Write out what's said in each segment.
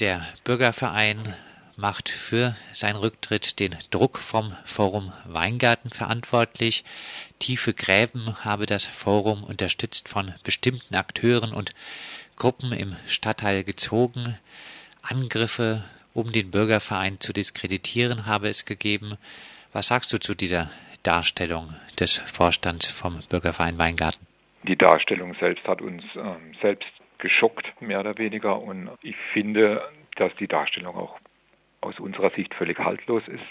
Der Bürgerverein macht für seinen Rücktritt den Druck vom Forum Weingarten verantwortlich. Tiefe Gräben habe das Forum unterstützt von bestimmten Akteuren und Gruppen im Stadtteil gezogen. Angriffe, um den Bürgerverein zu diskreditieren, habe es gegeben. Was sagst du zu dieser Darstellung des Vorstands vom Bürgerverein Weingarten? Die Darstellung selbst hat uns ähm, selbst geschockt, mehr oder weniger. Und ich finde, dass die Darstellung auch aus unserer Sicht völlig haltlos ist.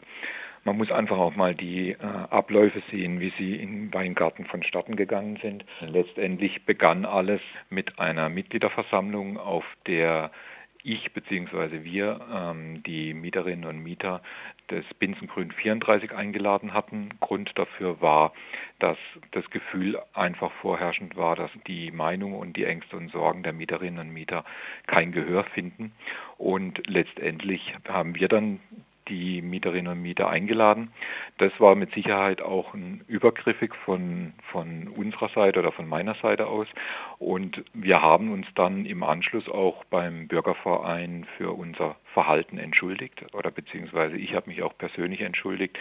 Man muss einfach auch mal die äh, Abläufe sehen, wie sie in Weingarten vonstatten gegangen sind. Letztendlich begann alles mit einer Mitgliederversammlung, auf der ich bzw. wir ähm, die Mieterinnen und Mieter des Binsengrün 34 eingeladen hatten. Grund dafür war, dass das Gefühl einfach vorherrschend war, dass die Meinung und die Ängste und Sorgen der Mieterinnen und Mieter kein Gehör finden. Und letztendlich haben wir dann die Mieterinnen und Mieter eingeladen. Das war mit Sicherheit auch ein übergriffig von, von unserer Seite oder von meiner Seite aus. Und wir haben uns dann im Anschluss auch beim Bürgerverein für unser Verhalten entschuldigt oder beziehungsweise ich habe mich auch persönlich entschuldigt,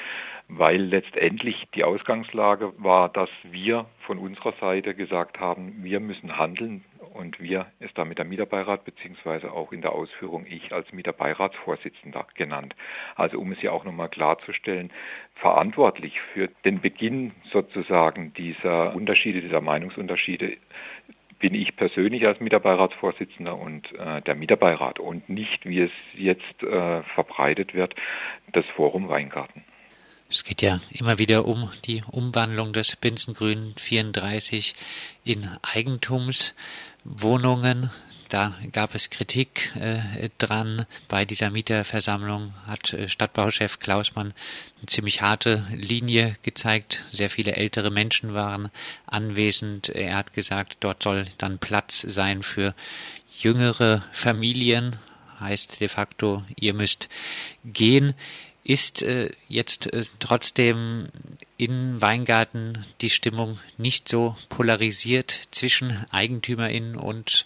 weil letztendlich die Ausgangslage war, dass wir von unserer Seite gesagt haben, wir müssen handeln und wir ist damit der Mieterbeirat beziehungsweise auch in der Ausführung ich als Mieterbeiratsvorsitzender genannt. Also um es ja auch nochmal klarzustellen, verantwortlich für den Beginn sozusagen dieser Unterschiede, dieser Meinungsunterschiede bin ich persönlich als Mieterbeiratsvorsitzender und äh, der Mieterbeirat und nicht, wie es jetzt äh, verbreitet wird, das Forum Weingarten. Es geht ja immer wieder um die Umwandlung des Binsengrün 34 in Eigentumswohnungen. Da gab es Kritik äh, dran. Bei dieser Mieterversammlung hat äh, Stadtbauchef Klausmann eine ziemlich harte Linie gezeigt. Sehr viele ältere Menschen waren anwesend. Er hat gesagt, dort soll dann Platz sein für jüngere Familien. Heißt de facto, ihr müsst gehen. Ist äh, jetzt äh, trotzdem in Weingarten die Stimmung nicht so polarisiert zwischen EigentümerInnen und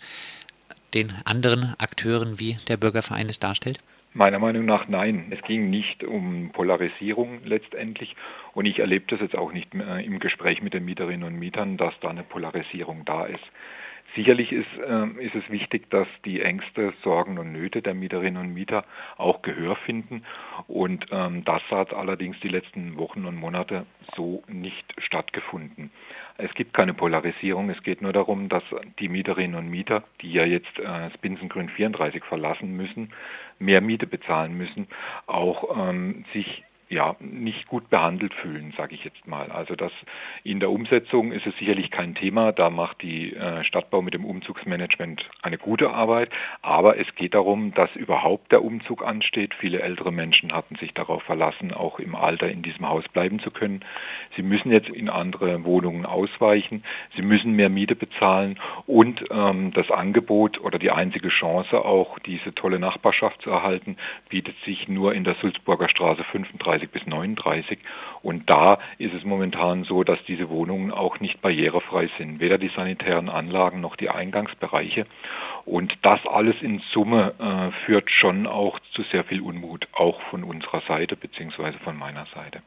den anderen Akteuren, wie der Bürgerverein es darstellt? Meiner Meinung nach nein. Es ging nicht um Polarisierung letztendlich und ich erlebe das jetzt auch nicht mehr im Gespräch mit den Mieterinnen und Mietern, dass da eine Polarisierung da ist. Sicherlich ist, äh, ist es wichtig, dass die Ängste, Sorgen und Nöte der Mieterinnen und Mieter auch Gehör finden. Und ähm, das hat allerdings die letzten Wochen und Monate so nicht stattgefunden. Es gibt keine Polarisierung. Es geht nur darum, dass die Mieterinnen und Mieter, die ja jetzt äh, das Binsengrün 34 verlassen müssen, mehr Miete bezahlen müssen, auch ähm, sich ja nicht gut behandelt fühlen, sage ich jetzt mal. Also das in der Umsetzung ist es sicherlich kein Thema. Da macht die äh, Stadtbau mit dem Umzugsmanagement eine gute Arbeit. Aber es geht darum, dass überhaupt der Umzug ansteht. Viele ältere Menschen hatten sich darauf verlassen, auch im Alter in diesem Haus bleiben zu können. Sie müssen jetzt in andere Wohnungen ausweichen. Sie müssen mehr Miete bezahlen und ähm, das Angebot oder die einzige Chance auch diese tolle Nachbarschaft zu erhalten bietet sich nur in der Sulzburger Straße 35 35 bis 39. Und da ist es momentan so, dass diese Wohnungen auch nicht barrierefrei sind, weder die sanitären Anlagen noch die Eingangsbereiche. Und das alles in Summe äh, führt schon auch zu sehr viel Unmut, auch von unserer Seite beziehungsweise von meiner Seite.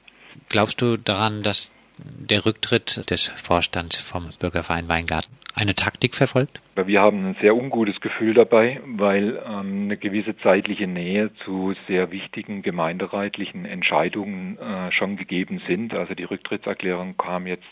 Glaubst du daran, dass der Rücktritt des Vorstands vom Bürgerverein Weingarten eine Taktik verfolgt? Wir haben ein sehr ungutes Gefühl dabei, weil ähm, eine gewisse zeitliche Nähe zu sehr wichtigen gemeinderatlichen Entscheidungen äh, schon gegeben sind. Also die Rücktrittserklärung kam jetzt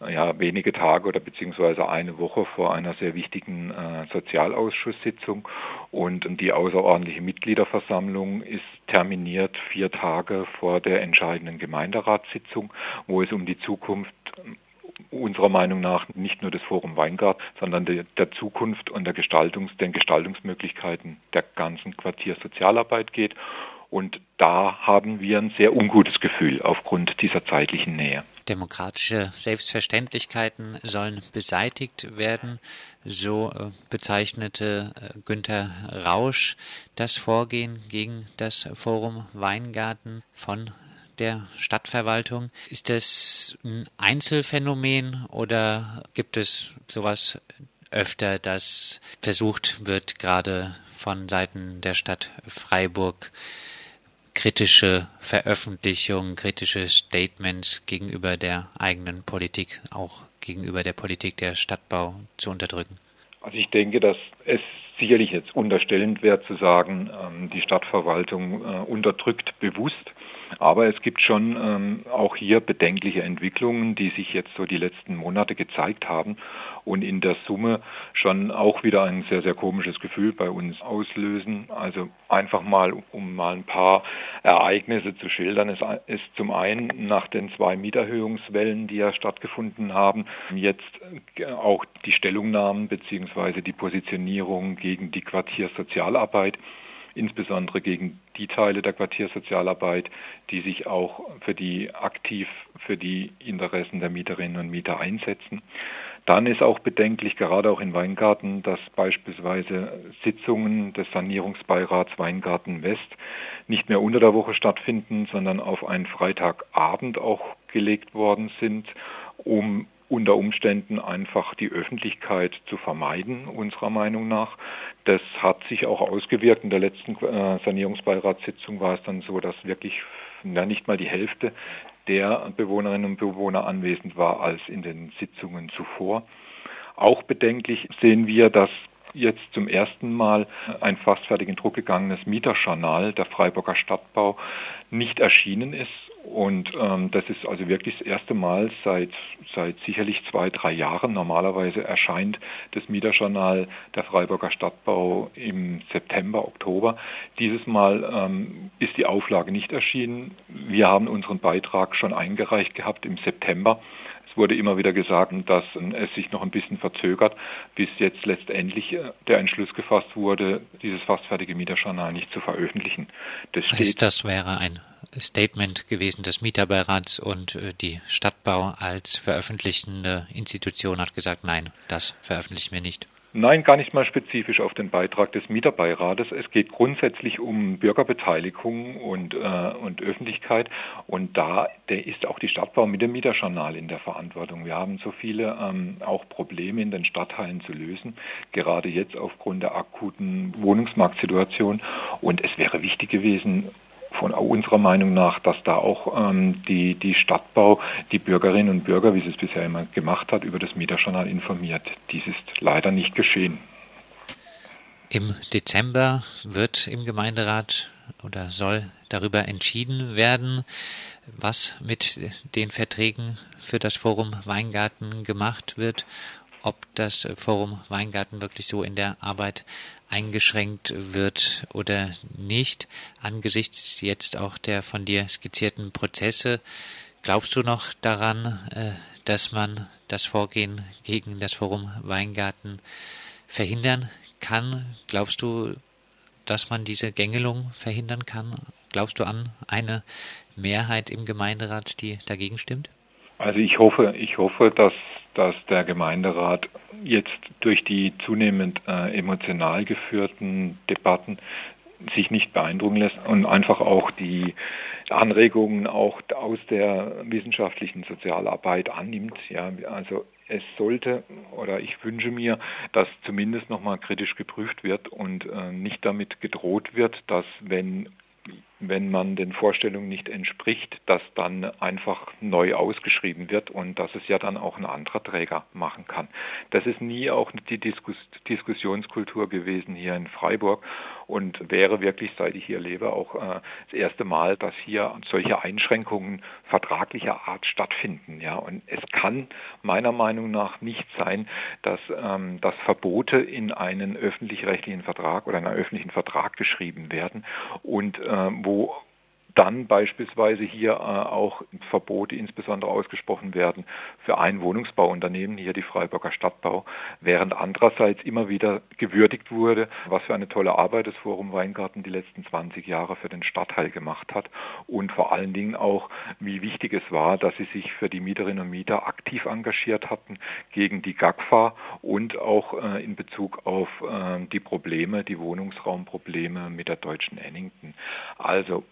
äh, ja wenige Tage oder beziehungsweise eine Woche vor einer sehr wichtigen äh, Sozialausschusssitzung und die außerordentliche Mitgliederversammlung ist terminiert vier Tage vor der entscheidenden Gemeinderatssitzung, wo es um die Zukunft unserer Meinung nach nicht nur das Forum Weingart, sondern der, der Zukunft und der Gestaltungs, den Gestaltungsmöglichkeiten der ganzen Quartiersozialarbeit geht. Und da haben wir ein sehr ungutes Gefühl aufgrund dieser zeitlichen Nähe. Demokratische Selbstverständlichkeiten sollen beseitigt werden. So äh, bezeichnete äh, Günter Rausch das Vorgehen gegen das Forum Weingarten von der Stadtverwaltung. Ist das ein Einzelfenomen oder gibt es sowas öfter, dass versucht wird, gerade von Seiten der Stadt Freiburg kritische Veröffentlichungen, kritische Statements gegenüber der eigenen Politik, auch gegenüber der Politik der Stadtbau zu unterdrücken? Also ich denke, dass es sicherlich jetzt unterstellend wäre zu sagen, ähm, die Stadtverwaltung äh, unterdrückt bewusst. Aber es gibt schon ähm, auch hier bedenkliche Entwicklungen, die sich jetzt so die letzten Monate gezeigt haben und in der Summe schon auch wieder ein sehr, sehr komisches Gefühl bei uns auslösen. Also einfach mal, um mal ein paar Ereignisse zu schildern. Es ist zum einen nach den zwei Mieterhöhungswellen, die ja stattgefunden haben, jetzt auch die Stellungnahmen beziehungsweise die Positionierung gegen die Quartiersozialarbeit insbesondere gegen die Teile der Quartiersozialarbeit, die sich auch für die aktiv für die Interessen der Mieterinnen und Mieter einsetzen. Dann ist auch bedenklich, gerade auch in Weingarten, dass beispielsweise Sitzungen des Sanierungsbeirats Weingarten West nicht mehr unter der Woche stattfinden, sondern auf einen Freitagabend auch gelegt worden sind, um unter Umständen einfach die Öffentlichkeit zu vermeiden, unserer Meinung nach. Das hat sich auch ausgewirkt. In der letzten äh, Sanierungsbeiratssitzung war es dann so, dass wirklich na, nicht mal die Hälfte der Bewohnerinnen und Bewohner anwesend war als in den Sitzungen zuvor. Auch bedenklich sehen wir, dass jetzt zum ersten Mal ein fast fertig in Druck gegangenes Mieterjournal der Freiburger Stadtbau nicht erschienen ist. Und ähm, das ist also wirklich das erste Mal seit, seit sicherlich zwei, drei Jahren. Normalerweise erscheint das Mieterjournal der Freiburger Stadtbau im September, Oktober. Dieses Mal ähm, ist die Auflage nicht erschienen. Wir haben unseren Beitrag schon eingereicht gehabt im September wurde immer wieder gesagt, dass es sich noch ein bisschen verzögert, bis jetzt letztendlich äh, der Entschluss gefasst wurde, dieses fast fertige Mieterjournal nicht zu veröffentlichen. Das heißt, das wäre ein Statement gewesen des Mieterbeirats und äh, die Stadtbau als veröffentlichende Institution hat gesagt, nein, das veröffentlichen wir nicht. Nein, gar nicht mal spezifisch auf den Beitrag des Mieterbeirates. Es geht grundsätzlich um Bürgerbeteiligung und, äh, und Öffentlichkeit. Und da der ist auch die Stadtbau mit dem Mieterjournal in der Verantwortung. Wir haben so viele ähm, auch Probleme in den Stadtteilen zu lösen, gerade jetzt aufgrund der akuten Wohnungsmarktsituation. Und es wäre wichtig gewesen, von unserer Meinung nach, dass da auch ähm, die, die Stadtbau die Bürgerinnen und Bürger, wie sie es bisher immer gemacht hat, über das Mieterjournal informiert. Dies ist leider nicht geschehen. Im Dezember wird im Gemeinderat oder soll darüber entschieden werden, was mit den Verträgen für das Forum Weingarten gemacht wird, ob das Forum Weingarten wirklich so in der Arbeit eingeschränkt wird oder nicht, angesichts jetzt auch der von dir skizzierten Prozesse. Glaubst du noch daran, äh, dass man das Vorgehen gegen das Forum Weingarten verhindern kann? Glaubst du, dass man diese Gängelung verhindern kann? Glaubst du an eine Mehrheit im Gemeinderat, die dagegen stimmt? Also ich hoffe, ich hoffe, dass dass der Gemeinderat jetzt durch die zunehmend äh, emotional geführten Debatten sich nicht beeindrucken lässt und einfach auch die Anregungen auch aus der wissenschaftlichen Sozialarbeit annimmt. Ja, also es sollte oder ich wünsche mir, dass zumindest nochmal kritisch geprüft wird und äh, nicht damit gedroht wird, dass wenn wenn man den Vorstellungen nicht entspricht, dass dann einfach neu ausgeschrieben wird und dass es ja dann auch ein anderer Träger machen kann. Das ist nie auch die Diskus Diskussionskultur gewesen hier in Freiburg und wäre wirklich, seit ich hier lebe, auch äh, das erste Mal, dass hier solche Einschränkungen vertraglicher Art stattfinden. Ja, und es kann meiner Meinung nach nicht sein, dass, ähm, dass Verbote in einen öffentlich-rechtlichen Vertrag oder einen öffentlichen Vertrag geschrieben werden und äh, wo dann beispielsweise hier äh, auch Verbote insbesondere ausgesprochen werden für ein Wohnungsbauunternehmen, hier die Freiburger Stadtbau, während andererseits immer wieder gewürdigt wurde, was für eine tolle Arbeit das Forum Weingarten die letzten 20 Jahre für den Stadtteil gemacht hat und vor allen Dingen auch, wie wichtig es war, dass sie sich für die Mieterinnen und Mieter aktiv engagiert hatten gegen die GAGFA und auch äh, in Bezug auf äh, die Probleme, die Wohnungsraumprobleme mit der deutschen Ennington. Also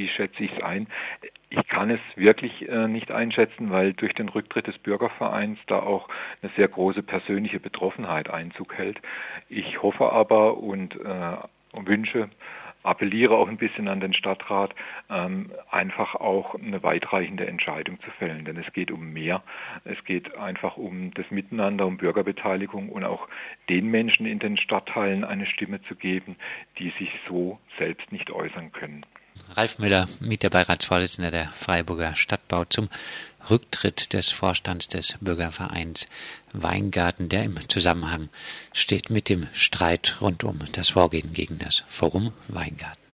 wie schätze ich es ein? Ich kann es wirklich äh, nicht einschätzen, weil durch den Rücktritt des Bürgervereins da auch eine sehr große persönliche Betroffenheit Einzug hält. Ich hoffe aber und äh, wünsche, appelliere auch ein bisschen an den Stadtrat, ähm, einfach auch eine weitreichende Entscheidung zu fällen. Denn es geht um mehr. Es geht einfach um das Miteinander, um Bürgerbeteiligung und auch den Menschen in den Stadtteilen eine Stimme zu geben, die sich so selbst nicht äußern können. Ralf Müller, Mieterbeiratsvorsitzender der Freiburger Stadtbau zum Rücktritt des Vorstands des Bürgervereins Weingarten, der im Zusammenhang steht mit dem Streit rund um das Vorgehen gegen das Forum Weingarten.